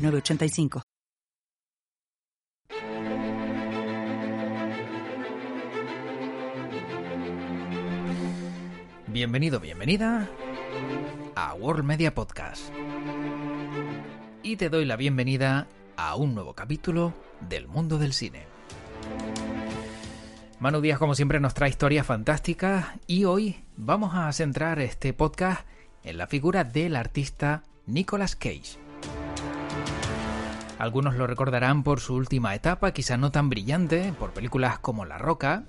985. Bienvenido, bienvenida a World Media Podcast. Y te doy la bienvenida a un nuevo capítulo del mundo del cine. Manu Díaz, como siempre, nos trae historias fantásticas y hoy vamos a centrar este podcast en la figura del artista Nicolas Cage. Algunos lo recordarán por su última etapa, quizá no tan brillante, por películas como La Roca.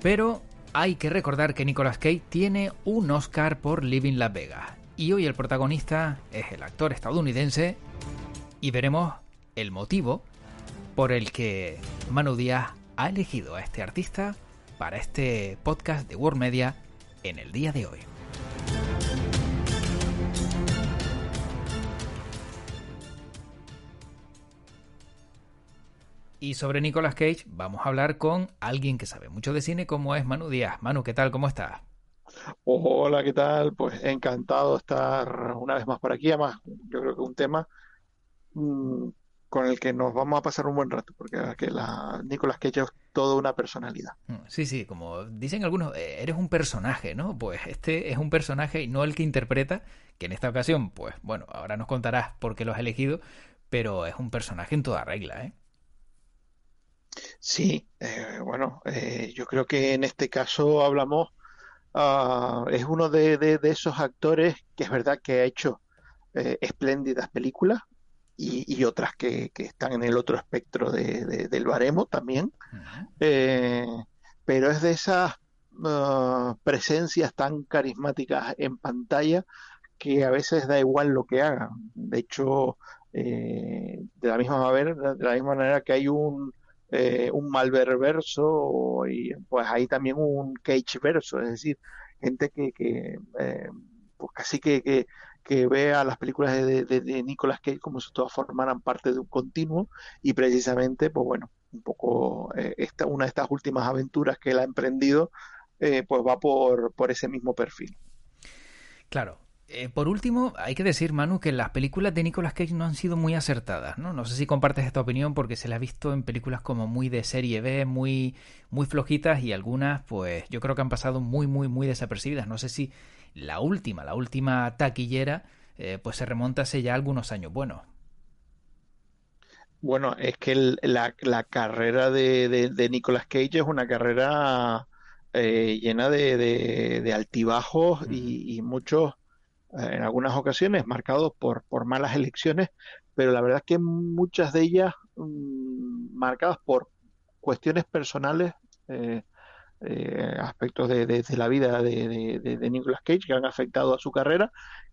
Pero hay que recordar que Nicolas Cage tiene un Oscar por Living Las Vegas. Y hoy el protagonista es el actor estadounidense y veremos el motivo por el que Manu Díaz ha elegido a este artista para este podcast de World Media en el día de hoy. Y sobre Nicolas Cage vamos a hablar con alguien que sabe mucho de cine como es Manu Díaz. Manu, ¿qué tal? ¿Cómo estás? Hola, ¿qué tal? Pues encantado de estar una vez más por aquí. Además, yo creo que un tema mm, con el que nos vamos a pasar un buen rato, porque que la Nicolas Cage es toda una personalidad. Mm, sí, sí, como dicen algunos, eh, eres un personaje, ¿no? Pues este es un personaje y no el que interpreta, que en esta ocasión, pues bueno, ahora nos contarás por qué lo has elegido, pero es un personaje en toda regla, ¿eh? Sí, eh, bueno, eh, yo creo que en este caso hablamos, ah, es uno de, esos actores que es verdad que ha hecho eh, espléndidas películas y, otras que, están en el otro espectro del baremo también, pero es de esas ah, presencias tan carismáticas en pantalla que a veces da igual lo que hagan. De hecho, de la misma de la misma manera que hay un eh, un Malver verso y pues hay también un Cage verso, es decir, gente que, que eh, pues casi que, que, que, ve a las películas de, de, Nicolas Cage como si todas formaran parte de un continuo y precisamente, pues bueno, un poco eh, esta, una de estas últimas aventuras que él ha emprendido, pues va por, por ese mismo perfil. Claro, eh, por último, hay que decir, Manu, que las películas de Nicolas Cage no han sido muy acertadas, ¿no? No sé si compartes esta opinión porque se la ha visto en películas como muy de serie B, muy, muy flojitas y algunas, pues yo creo que han pasado muy, muy, muy desapercibidas. No sé si la última, la última taquillera, eh, pues se remonta hace ya algunos años. Bueno. Bueno, es que la, carrera de, de, Nicolas Cage es una carrera eh, llena de, altibajos y, y muchos en algunas ocasiones marcados por, por malas elecciones, pero la verdad es que muchas de ellas mm, marcadas por cuestiones personales, eh, eh, aspectos de, la vida de, de, Nicolas Cage que han afectado a su carrera,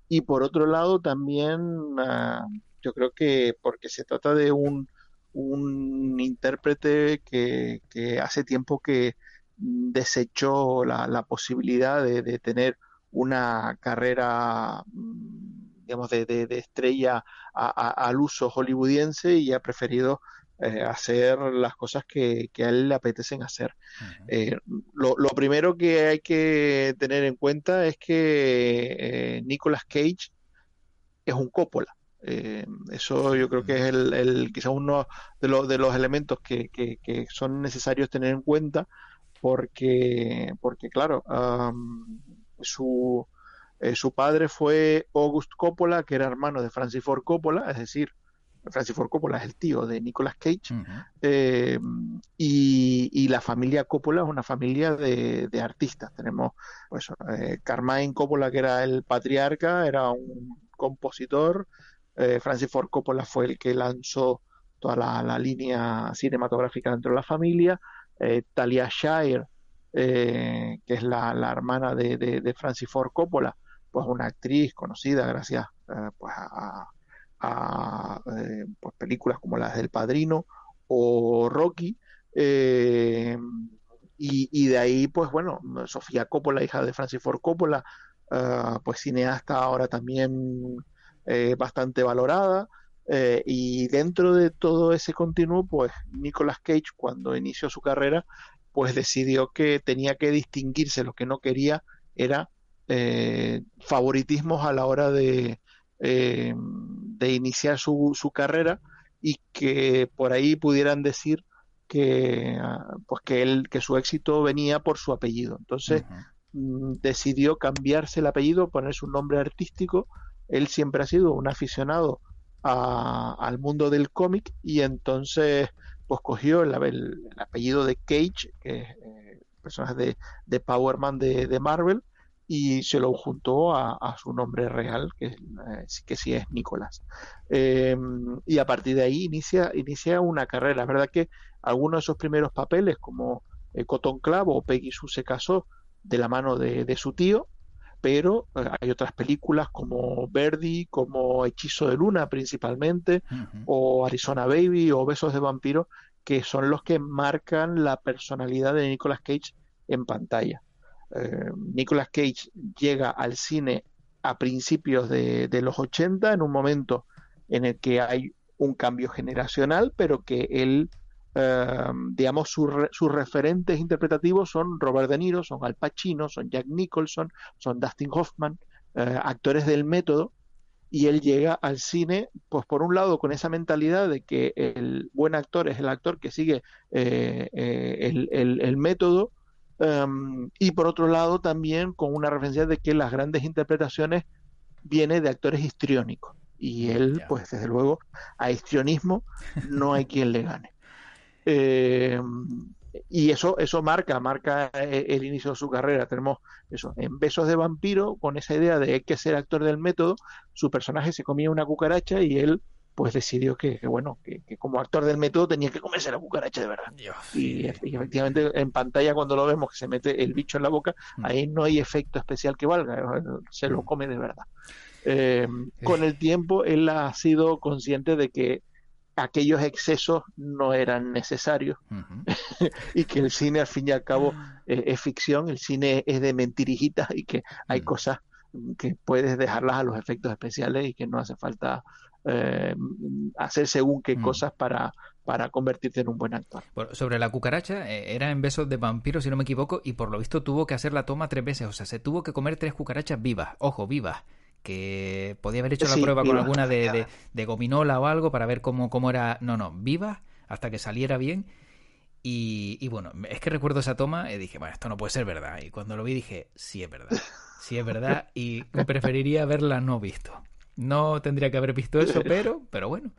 y por otro lado también ah, yo creo que porque se trata de un, un intérprete que, que hace tiempo que desechó la, la posibilidad de, tener una carrera mm, digamos de, de, estrella al uso hollywoodiense y ha preferido eh, hacer las cosas que, a él le apetecen hacer. Eh, lo, primero que hay que tener en cuenta es que eh, Nicolas Cage es un Coppola. eso yo creo que es el, el quizás uno de, los de los elementos que, que, son necesarios tener en cuenta porque, porque claro, su, eh, su padre fue August Coppola, que era hermano de Francis Ford Coppola, es decir, Francis Ford Coppola es el tío de Nicolas Cage, eh, y, la familia Coppola es una familia de, artistas. Tenemos pues, eh, Carmine Coppola, que era el patriarca, era un compositor, Francis Ford Coppola fue el que lanzó toda la, línea cinematográfica dentro de la familia, Talia Shire eh, que es la, hermana de, Francis Ford Coppola, pues una actriz conocida gracias eh, pues a, películas como las del Padrino o Rocky. Eh, y, de ahí, pues bueno, Sofía Coppola, hija de Francis Ford Coppola, pues cineasta ahora también eh, bastante valorada. Eh, y dentro de todo ese continuo, pues Nicolas Cage, cuando inició su carrera, pues decidió que tenía que distinguirse. Lo que no quería era eh, favoritismos a la hora de, de iniciar su, su carrera y que por ahí pudieran decir que ah, pues que él que su éxito venía por su apellido. Entonces mm, decidió cambiarse el apellido ponerse un nombre artístico. Él siempre ha sido un aficionado al mundo del cómic y entonces pues cogió el, apellido de Cage que es eh, personaje de, de Powerman de, de Marvel y se lo juntó a, su nombre real, que, eh, que sí es Nicolás. Em, y a partir de ahí inicia, inicia una carrera. Es verdad que algunos de esos primeros papeles, como eh, Cotton Clavo o Peggy Sue se casó de la mano de, su tío, pero eh, hay otras películas como Verdi, como Hechizo de Luna principalmente, o Arizona Baby o Besos de Vampiro, que son los que marcan la personalidad de Nicolas Cage en pantalla. Eh, Nicolas Cage llega al cine a principios de, los 80, en un momento en el que hay un cambio generacional, pero que él, eh, digamos, sus referentes interpretativos son Robert De Niro, son Al Pacino, son Jack Nicholson, son Dustin Hoffman, eh, actores del método, y él llega al cine, pues por un lado con esa mentalidad de que el buen actor es el actor que sigue el método, Em, y por otro lado, también con una referencia de que las grandes interpretaciones vienen de actores histriónicos. Y él, pues desde luego, a histrionismo no hay quien le gane. Em, y eso, eso marca, marca eh, el inicio de su carrera. Tenemos eso, en Besos de Vampiro, con esa idea de que hay que ser actor del método, su personaje se comía una cucaracha y él pues decidió que, bueno, que, como actor del método tenía que comerse la cucaracha de verdad. y, efectivamente en pantalla cuando lo vemos que se mete el bicho en la boca, mm. ahí no hay efecto especial que valga, eh, se lo mm. come de verdad. Eh, con el tiempo él ha sido consciente de que aquellos excesos no eran necesarios y que el cine al fin y al cabo ah. eh, es ficción, el cine es de mentirijitas y que hay mm. cosas que puedes dejarlas a los efectos especiales y que no hace falta eh, hacer según qué mm. cosas para, para convertirte en un buen actor. sobre la cucaracha, eh, era en besos de vampiro, si no me equivoco, y por lo visto tuvo que hacer la toma tres veces, o sea, se tuvo que comer tres cucarachas vivas, ojo, vivas que podía haber hecho la prueba con alguna de, de, gominola o algo para ver cómo, cómo era. No, no, vivas hasta que saliera bien. Y, y, bueno, es que recuerdo esa toma y dije, bueno, esto no puede ser verdad. Y cuando lo vi dije, sí es verdad, sí es verdad. Y preferiría haberla no visto. No tendría que haber visto eso, pero, pero bueno.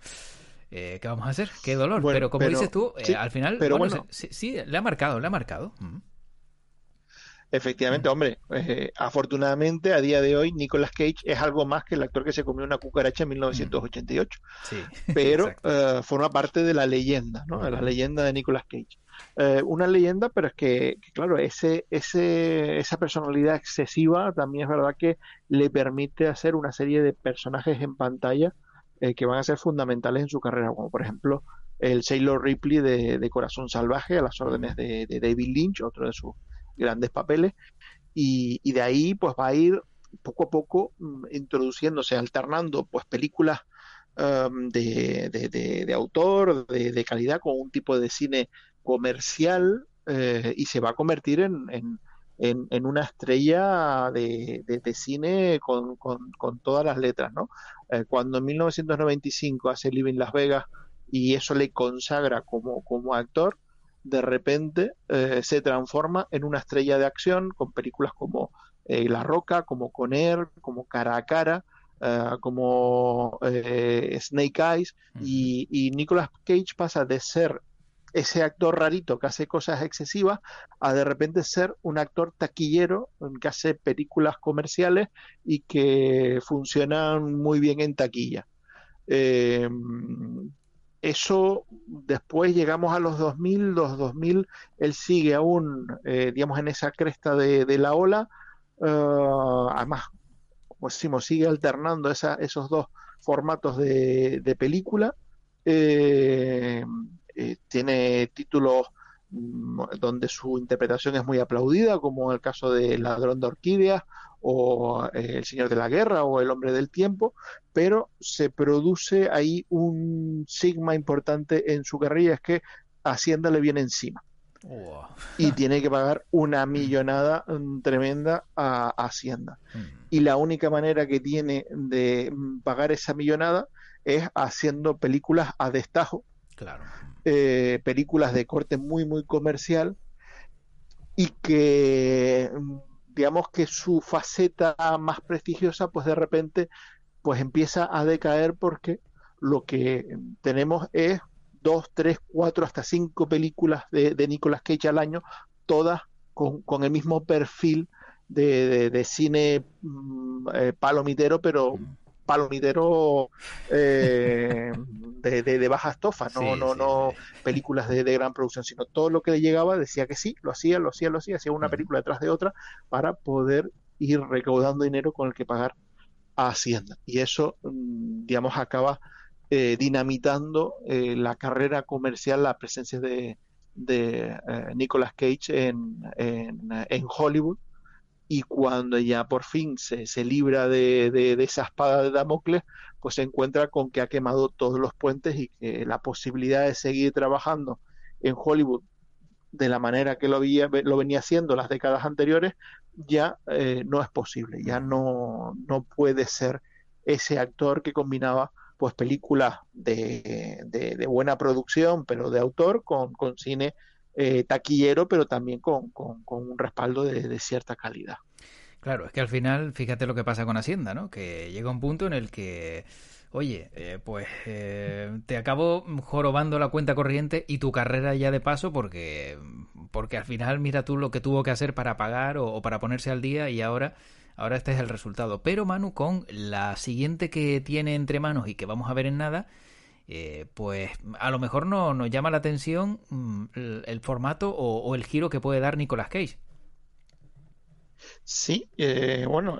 Eh, ¿Qué vamos a hacer? Qué dolor. pero como dices tú, eh, al final, pero bueno, sí, le ha marcado, le ha marcado. Mm. Efectivamente, hombre, eh, afortunadamente a día de hoy Nicolas Cage es algo más que el actor que se comió una cucaracha en 1988. Sí, pero forma parte de la leyenda, ¿no? De la leyenda de Nicolas Cage. Eh, una leyenda, pero es que, claro, ese, ese, esa personalidad excesiva también es verdad que le permite hacer una serie de personajes en pantalla eh, que van a ser fundamentales en su carrera, como por ejemplo el Sailor Ripley de, Corazón Salvaje a las órdenes de, David Lynch, otro de sus grandes papeles, y, de ahí pues va a ir poco a poco mm, introduciéndose, alternando pues películas um, de, de, autor, de, calidad, con un tipo de cine comercial eh, y se va a convertir en, en, una estrella de, cine con, con, todas las letras, ¿no? Eh, cuando en 1995 hace Living Las Vegas y eso le consagra como, como actor, de repente eh, se transforma en una estrella de acción con películas como La Roca, como Con Air, como Cara a Cara, como Snake Eyes, y, y Nicolas Cage pasa de ser ese actor rarito que hace cosas excesivas a de repente ser un actor taquillero que hace películas comerciales y que funcionan muy bien en taquilla. Eh, eso después llegamos a los 2000, los 2000 él sigue aún, eh, digamos, en esa cresta de, la ola, uh, además, como decimos, sigue alternando esos dos formatos de película. Eh, eh, tiene títulos mm, donde su interpretación es muy aplaudida, como el caso de Ladrón de Orquídeas o El Señor de la Guerra o El Hombre del Tiempo, pero se produce ahí un sigma importante en su carrera, es que Hacienda le viene encima. Y tiene que pagar una millonada mm, tremenda a, Hacienda. Mm. Y la única manera que tiene de mm, pagar esa millonada es haciendo películas a destajo. Claro. Eh, películas de corte muy, muy comercial. Y que digamos que su faceta más prestigiosa, pues de repente, pues empieza a decaer porque lo que tenemos es dos, tres, cuatro, hasta cinco películas de, de Nicolas Cage al año, todas con, el mismo perfil de, cine mm, eh, palomitero, pero palomitero eh, de, de, baja estofa, no, no, no películas de, gran producción, sino todo lo que le llegaba decía que sí, lo hacía, lo hacía, lo hacía, hacía una película detrás de otra para poder ir recaudando dinero con el que pagar a Hacienda. Y eso, mm, digamos, acaba eh, dinamitando eh, la carrera comercial, la presencia de, de eh, Nicolas Cage en, en, Hollywood. Y cuando ya por fin se, se libra de, de, esa espada de Damocles, pues se encuentra con que ha quemado todos los puentes y que la posibilidad de seguir trabajando en Hollywood de la manera que lo, había, lo venía haciendo las décadas anteriores, ya no es posible, ya no, no puede ser ese actor que combinaba pues películas de, de, buena producción, pero de autor, con, con cine eh, taquillero, pero también con, con, un respaldo de, cierta calidad. Claro, es que al final, fíjate lo que pasa con Hacienda, ¿no? Que llega un punto en el que, oye, eh, pues eh, te acabo jorobando la cuenta corriente y tu carrera ya de paso porque, porque al final mira tú lo que tuvo que hacer para pagar o para ponerse al día y ahora Ahora este es el resultado. Pero Manu, con la siguiente que tiene entre manos y que vamos a ver en nada, eh, pues a lo mejor no nos llama la atención mm, el, formato o, el giro que puede dar Nicolas Cage. Sí, eh, bueno,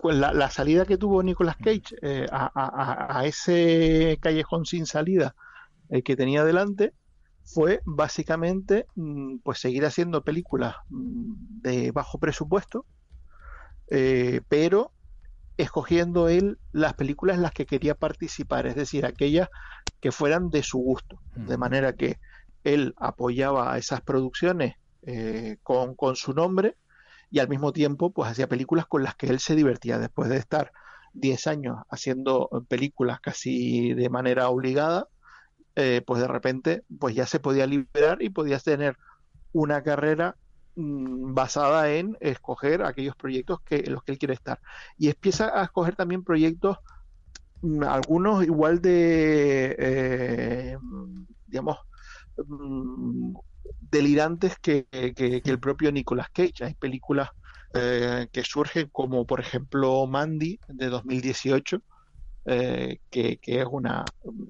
pues la, salida que tuvo Nicolas Cage eh, a, ese callejón sin salida que tenía delante fue básicamente mm, pues seguir haciendo películas mm, de bajo presupuesto pero escogiendo él las películas en las que quería participar, es decir, aquellas que fueran de su gusto, de manera que él apoyaba a esas producciones eh, con, con, su nombre y al mismo tiempo pues hacía películas con las que él se divertía después de estar 10 años haciendo películas casi de manera obligada, eh, pues de repente pues ya se podía liberar y podía tener una carrera Mm, basada en escoger aquellos proyectos que, en los que él quiere estar. Y empieza a escoger también proyectos, mm, algunos igual de, eh, digamos, mm, delirantes que, el propio Nicolas Cage. Hay películas eh, que surgen como, por ejemplo, Mandy de 2018. Eh, que, es una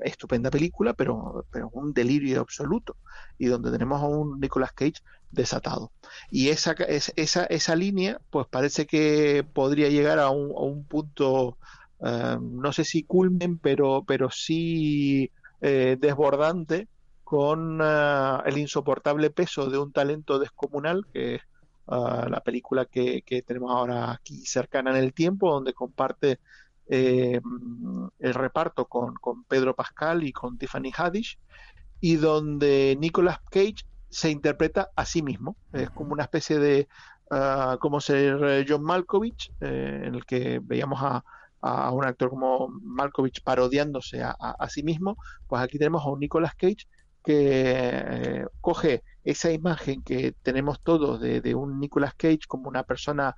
estupenda película, pero, pero un delirio absoluto, y donde tenemos a un Nicolas Cage desatado. Y esa, esa, esa línea, pues parece que podría llegar a un, a un punto, eh, no sé si culmen, pero, pero sí eh, desbordante con eh, el insoportable peso de un talento descomunal, que es la película que, que, tenemos ahora aquí cercana en el tiempo, donde comparte el reparto con, con Pedro Pascal y con Tiffany Haddish, y donde Nicolas Cage se interpreta a sí mismo. Es como una especie de, uh, como ser eh, John Malkovich, eh, en el que veíamos a, a, un actor como Malkovich parodiándose a, a, sí mismo. Pues aquí tenemos a un Nicolas Cage que eh, coge esa imagen que tenemos todos de, de, un Nicolas Cage como una persona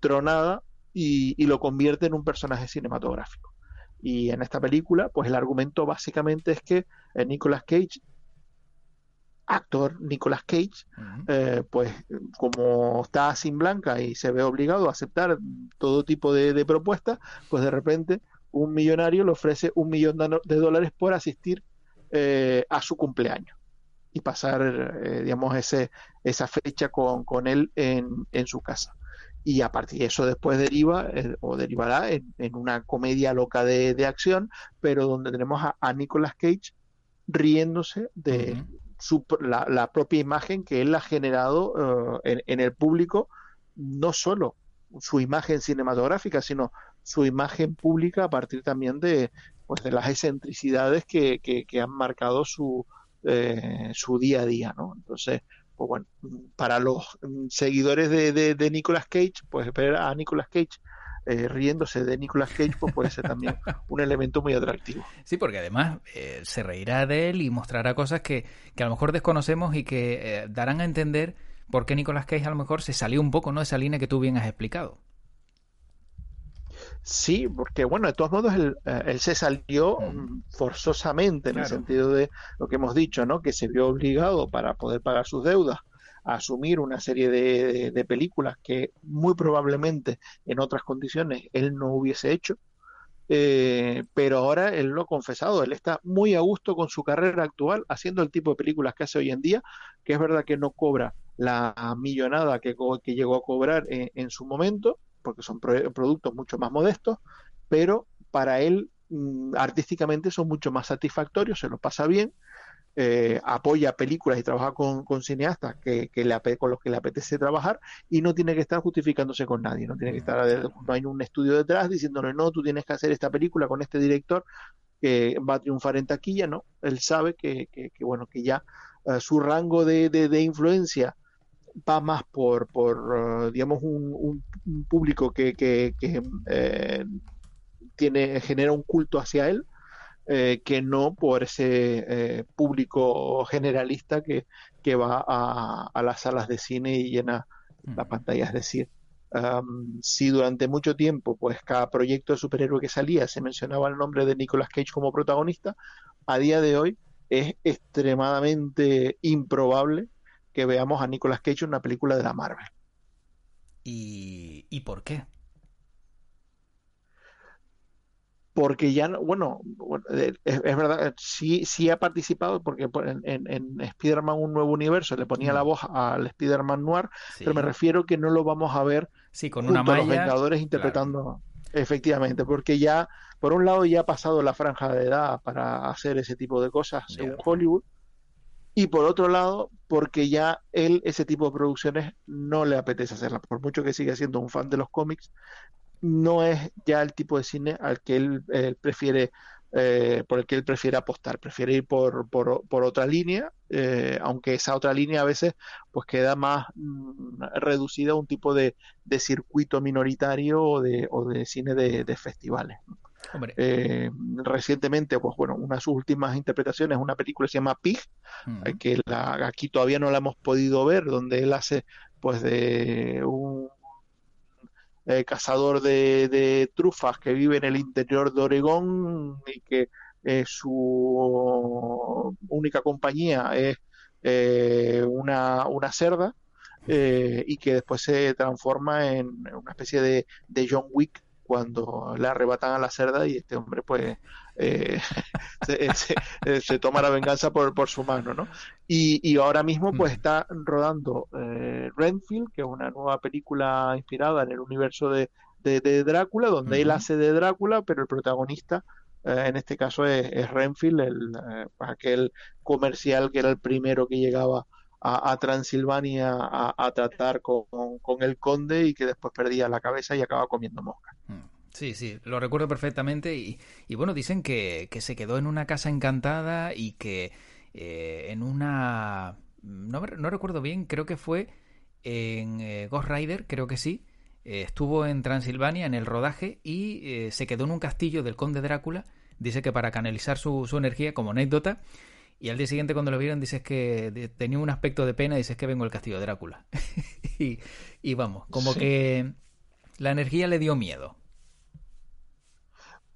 tronada y, y lo convierte en un personaje cinematográfico. Y en esta película, pues el argumento básicamente es que Nicolas Cage actor Nicolas Cage, eh, pues como está sin blanca y se ve obligado a aceptar todo tipo de, propuestas, pues de repente un millonario le ofrece un millón de, dólares por asistir eh, a su cumpleaños y pasar, eh, digamos, ese, esa fecha con, con él en, en, su casa. y a partir de eso después deriva o derivará en, una comedia loca de, acción, pero donde tenemos a, Nicolas Cage riéndose de su, la, propia imagen que él ha generado eh, en, el público, no solo su imagen cinematográfica, sino su imagen pública a partir también de, pues, de las excentricidades que, que, han marcado su, eh, su día a día, ¿no? Entonces, pues bueno, para los seguidores de, de, Nicolas Cage, pues esperar a Nicolas Cage eh, riéndose de Nicolas Cage, pues puede ser también un elemento muy atractivo. Sí, porque además eh, se reirá de él y mostrará cosas que, que a lo mejor desconocemos y que eh, darán a entender por qué Nicolas Cage a lo mejor se salió un poco ¿no? de esa línea que tú bien has explicado. Sí, porque bueno, de todos modos él, se salió mm. Mm, forzosamente en el sentido de lo que hemos dicho, ¿no? Que se vio obligado para poder pagar sus deudas asumir una serie de, películas que muy probablemente en otras condiciones él no hubiese hecho. Eh, pero ahora él lo ha confesado, él está muy a gusto con su carrera actual, haciendo el tipo de películas que hace hoy en día, que es verdad que no cobra la millonada que, que llegó a cobrar en su momento, porque son productos mucho más modestos, pero para él mm, artísticamente son mucho más satisfactorios, se lo pasa bien, eh, apoya películas y trabaja con, cineastas que, le, con los que le apetece trabajar y no tiene que estar justificándose con nadie, no tiene que estar, no hay un estudio detrás diciéndole, no, tú tienes que hacer esta película con este director que va a triunfar en taquilla, no, él sabe que, bueno, que ya eh, su rango de, de influencia va más por, por uh, digamos, un, público que, que, eh, tiene, genera un culto hacia él, eh, que no por ese eh, público generalista que, que va a, a, las salas de cine y llena la pantalla. Es decir, um, si durante mucho tiempo, pues cada proyecto de superhéroe que salía se mencionaba el nombre de Nicolas Cage como protagonista, a día de hoy es extremadamente improbable que veamos a Nicolas Cage en una película de la Marvel. ¿Y, ¿Y por qué? Porque ya no, bueno, eh, es, verdad, sí, sí ha participado porque en, en, Spider-Man un nuevo universo le ponía la mm. voz al Spider-Man Noir, pero me refiero que no lo vamos a ver sí, con una malla, los Vengadores interpretando efectivamente, porque ya por un lado ya ha pasado la franja de edad para hacer ese tipo de cosas según Hollywood y por otro lado, porque ya él ese tipo de producciones no le apetece hacerlas, por mucho que siga siendo un fan de los cómics, no es ya el tipo de cine al que él, prefiere eh, por el que él prefiere apostar, prefiere ir por, por, por otra línea, eh, aunque esa otra línea a veces pues queda más mm, reducida a un tipo de, de circuito minoritario o de, o de cine de, de festivales. Eh, recientemente, pues bueno, una de sus últimas interpretaciones es una película que se llama Pig, eh, que aquí todavía no la hemos podido ver, donde él hace pues de un eh, cazador de, trufas que vive en el interior de Oregón y que su única compañía es una, una cerda. y que después se transforma en una especie de John Wick cuando le arrebatan a la cerda y este hombre pues eh, eh, se, toma la venganza por, por su mano, ¿no? Y, ahora mismo pues está rodando eh, Renfield, que es una nueva película inspirada en el universo de, de, Drácula, donde él hace de Drácula, pero el protagonista en este caso es, Renfield, el, aquel comercial que era el primero que llegaba a, Transilvania a, tratar con, el conde y que después perdía la cabeza y acaba comiendo mosca. Mm. Sí, sí, lo recuerdo perfectamente y, bueno, dicen que, se quedó en una casa encantada y que eh, en una... No, recuerdo bien, creo que fue en eh, Ghost Rider, creo que sí, eh, estuvo en Transilvania en el rodaje y se quedó en un castillo del conde Drácula, dice que para canalizar su energía como anécdota y al día siguiente cuando lo vieron dices que tenía un aspecto de pena y dices que vengo el castillo de Drácula. y, vamos, como que la energía le dio miedo.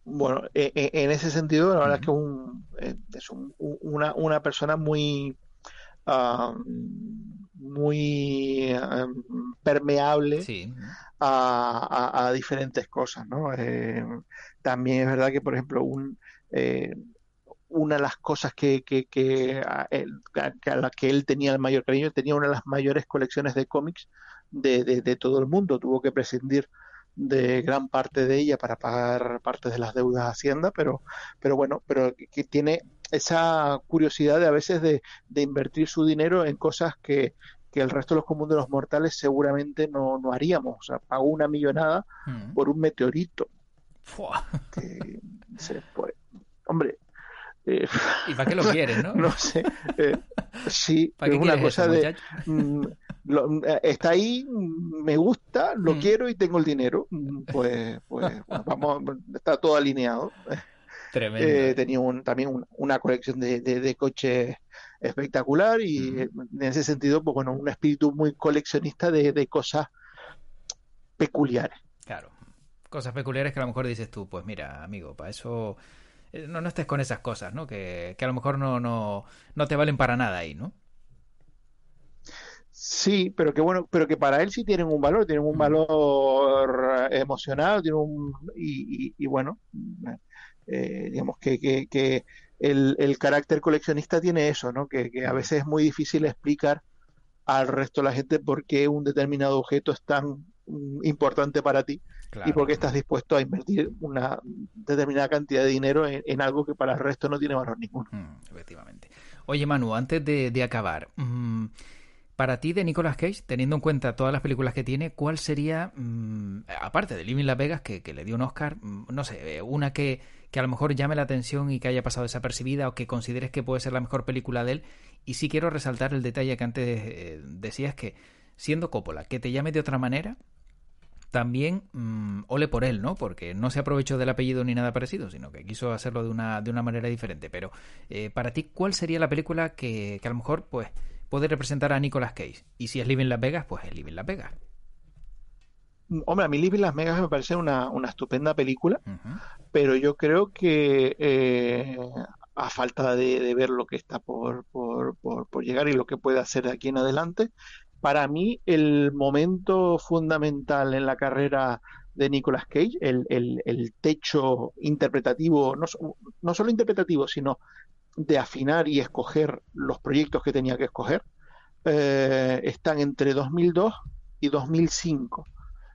Bueno, e, e, en ese sentido, la verdad es que un, eh, es una, una, persona muy, muy permeable a, diferentes cosas, ¿no? Eh, también es verdad que, por ejemplo, un, eh, una de las cosas que, que, a, él, que, a la que él tenía el mayor cariño, tenía una de las mayores colecciones de cómics de, de, todo el mundo, tuvo que prescindir de gran parte de ella para pagar parte de las deudas a Hacienda, pero, pero bueno, pero que tiene esa curiosidad de a veces de, de invertir su dinero en cosas que, que el resto de los comunes de los mortales seguramente no, no haríamos. O sea, pagó una millonada mm. por un meteorito. pues, hombre. Eh, ¿Y para qué lo quieres, no? no sé. Eh, sí, es una cosa de. Mm, eh, está ahí, me gusta, lo mm. quiero y tengo el dinero. Pues, pues vamos, está todo alineado. Tremendo. tenía un, también una colección de, de coches espectacular y en ese sentido, pues bueno, un espíritu muy coleccionista de, cosas peculiares. Claro, cosas peculiares que a lo mejor dices tú, pues mira, amigo, para eso eh, no, no estés con esas cosas, ¿no? Que, a lo mejor no, no, no te valen para nada ahí, ¿no? Sí, pero que bueno, pero que para él sí tienen un valor, tienen un valor emocional, tienen un y, y, bueno, eh, digamos que, que, que el, carácter coleccionista tiene eso, ¿no? Que, a veces es muy difícil explicar al resto de la gente por qué un determinado objeto es tan mm, importante para ti y por qué estás dispuesto a invertir una determinada cantidad de dinero en, algo que para el resto no tiene valor ninguno. Mm, efectivamente. Oye, Manu, antes de, acabar, mm, para ti de Nicolas Cage, teniendo en cuenta todas las películas que tiene, ¿cuál sería, aparte de Living Las Vegas, que, que, le dio un Oscar, no sé, eh, una que que a lo mejor llame la atención y que haya pasado desapercibida o que consideres que puede ser la mejor película de él. Y sí quiero resaltar el detalle que antes eh, decías que, siendo Coppola, que te llame de otra manera, también mm, ole por él, ¿no? Porque no se aprovechó del apellido ni nada parecido, sino que quiso hacerlo de una, de una manera diferente. Pero eh, para ti, ¿cuál sería la película que, que, a lo mejor pues puede representar a Nicolas Cage? Y si es Living Las Vegas, pues es Living Las Vegas. Hombre, a mí Living Las Vegas me parece una, una estupenda película, pero yo creo que eh, a falta de, ver lo que está por, por, por, llegar y lo que puede hacer de aquí en adelante, para mí el momento fundamental en la carrera de Nicolas Cage, el, techo interpretativo, no, solo interpretativo, sino de afinar y escoger los proyectos que tenía que escoger, eh, están entre 2002 y 2005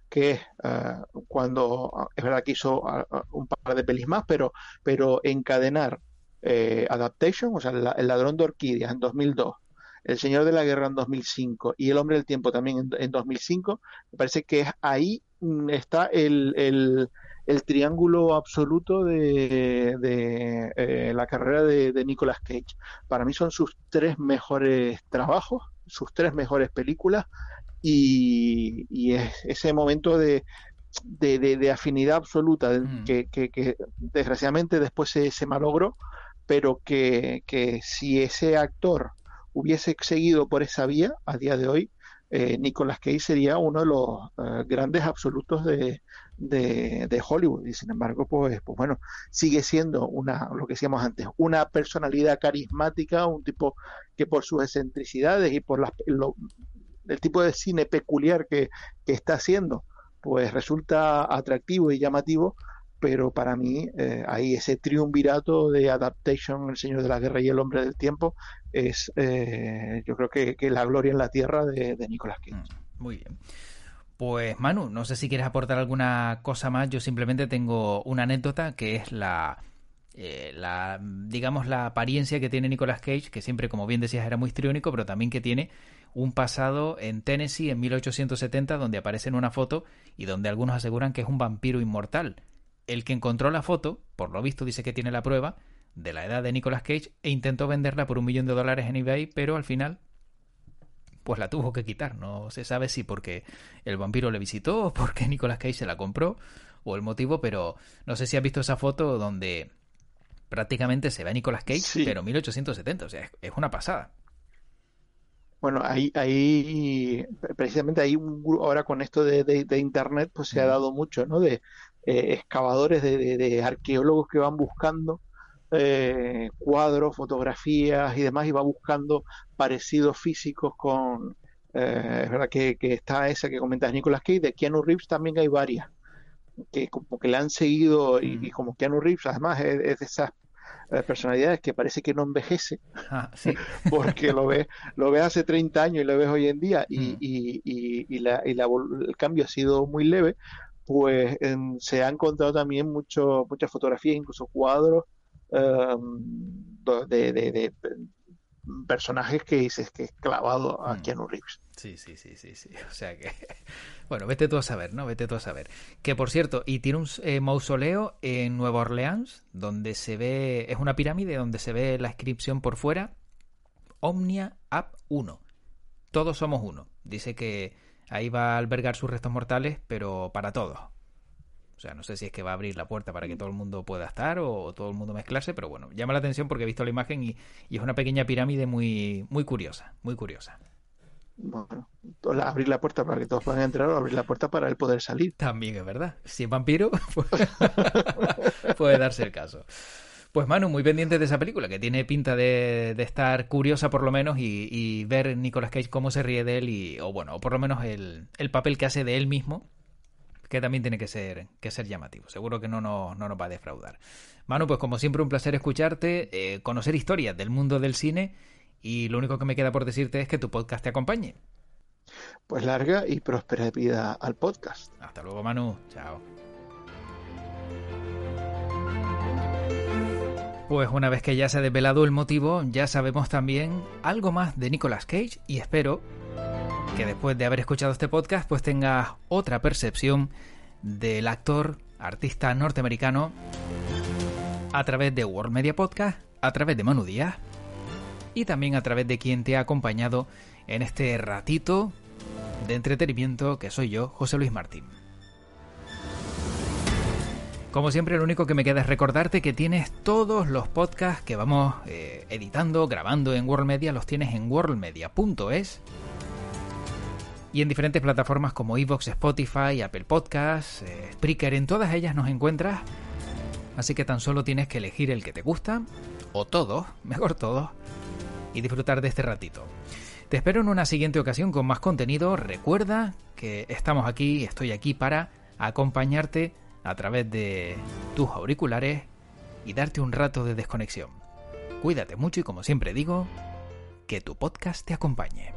que es eh, cuando ah, es verdad que hizo ah, un par de pelis más, pero, pero encadenar eh, Adaptation, o sea, El ladrón de orquídeas en 2002, El señor de la guerra en 2005 y El hombre del tiempo también en, 2005, me parece que es ahí mm, está el, el, el triángulo absoluto de, de eh, la carrera de, de Nicolas Cage. Para mí son sus tres mejores trabajos, sus tres mejores películas y, es ese momento de, de, afinidad absoluta mm. que, desgraciadamente después se, se malogró, pero que, si ese actor hubiese seguido por esa vía a día de hoy, eh, Nicolas Cage sería uno de los eh, grandes absolutos de, de, Hollywood. Y sin embargo pues, pues bueno sigue siendo una lo que decíamos antes una personalidad carismática un tipo que por sus excentricidades y por las, el tipo de cine peculiar que, está haciendo, pues resulta atractivo y llamativo, pero para mí eh, ahí ese triunvirato de Adaptation, El Señor de la Guerra y El Hombre del Tiempo, es eh, yo creo que, que, la gloria en la tierra de, de Nicolas Cage. Mm, muy bien. Pues Manu, no sé si quieres aportar alguna cosa más, yo simplemente tengo una anécdota que es la, eh, la digamos la apariencia que tiene Nicolas Cage, que siempre como bien decías era muy histriónico, pero también que tiene un pasado en Tennessee en 1870 donde aparece en una foto y donde algunos aseguran que es un vampiro inmortal. El que encontró la foto, por lo visto dice que tiene la prueba, de la edad de Nicolas Cage e intentó venderla por un millón de dólares en eBay, pero al final pues la tuvo que quitar. No se sabe si porque el vampiro le visitó o porque Nicolas Cage se la compró o el motivo, pero no sé si has visto esa foto donde prácticamente se ve a Nicolas Cage, pero 1870, o sea, es una pasada. Bueno, ahí, ahí, precisamente ahí ahora con esto de, de, internet, pues se ha dado mucho, ¿no? De eh, excavadores, de, de, arqueólogos que van buscando eh, cuadros, fotografías y demás, y va buscando parecidos físicos con, eh, es verdad que, que, está esa que comentas Nicolas Cage, de Keanu Reeves también hay varias, que como que le han seguido, y, como Keanu Reeves además es, de esas personalidades que parece que no envejece, ah, porque lo ves, lo ves hace 30 años y lo ves hoy en día y, mm. y, y, la, y el cambio ha sido muy leve, pues se han encontrado también mucho, muchas fotografías, incluso cuadros em, de, de, personajes que dices que es clavado a mm. Keanu Reeves. Sí, sí, sí, sí, sí. O sea que, bueno, vete tú a saber, ¿no? Vete tú a saber. Que por cierto, y tiene un eh, mausoleo en Nueva Orleans, donde se ve, es una pirámide donde se ve la inscripción por fuera, Omnia App 1. Todos somos uno. Dice que ahí va a albergar sus restos mortales, pero para todos. O sea, no sé si es que va a abrir la puerta para que todo el mundo pueda estar o todo el mundo mezclarse, pero bueno, llama la atención porque he visto la imagen y, es una pequeña pirámide muy, muy curiosa, muy curiosa. Bueno, abrir la puerta para que todos puedan entrar o abrir la puerta para él poder salir. También es verdad. Si es vampiro, pues puede darse el caso. Pues Manu, muy pendiente de esa película, que tiene pinta de, estar curiosa por lo menos y, ver Nicolas Cage cómo se ríe de él y, o bueno, o por lo menos el, el papel que hace de él mismo que también tiene que ser, que ser llamativo. Seguro que no nos, no nos va a defraudar. Manu, pues como siempre un placer escucharte, eh, conocer historias del mundo del cine y lo único que me queda por decirte es que tu podcast te acompañe. Pues larga y próspera vida al podcast. Hasta luego, Manu. Chao. Pues una vez que ya se ha desvelado el motivo, ya sabemos también algo más de Nicolas Cage y espero que después de haber escuchado este podcast pues tengas otra percepción del actor, artista norteamericano a través de World Media Podcast, a través de Manu Díaz y también a través de quien te ha acompañado en este ratito de entretenimiento que soy yo, José Luis Martín. Como siempre, lo único que me queda es recordarte que tienes todos los podcasts que vamos eh, editando, grabando en World Media, los tienes en worldmedia.es y en diferentes plataformas como Evox, Spotify, Apple Podcasts, eh, Spreaker, en todas ellas nos encuentras. Así que tan solo tienes que elegir el que te gusta, o todos, mejor todos, y disfrutar de este ratito. Te espero en una siguiente ocasión con más contenido. Recuerda que estamos aquí, estoy aquí para acompañarte a través de tus auriculares y darte un rato de desconexión. Cuídate mucho y como siempre digo, que tu podcast te acompañe.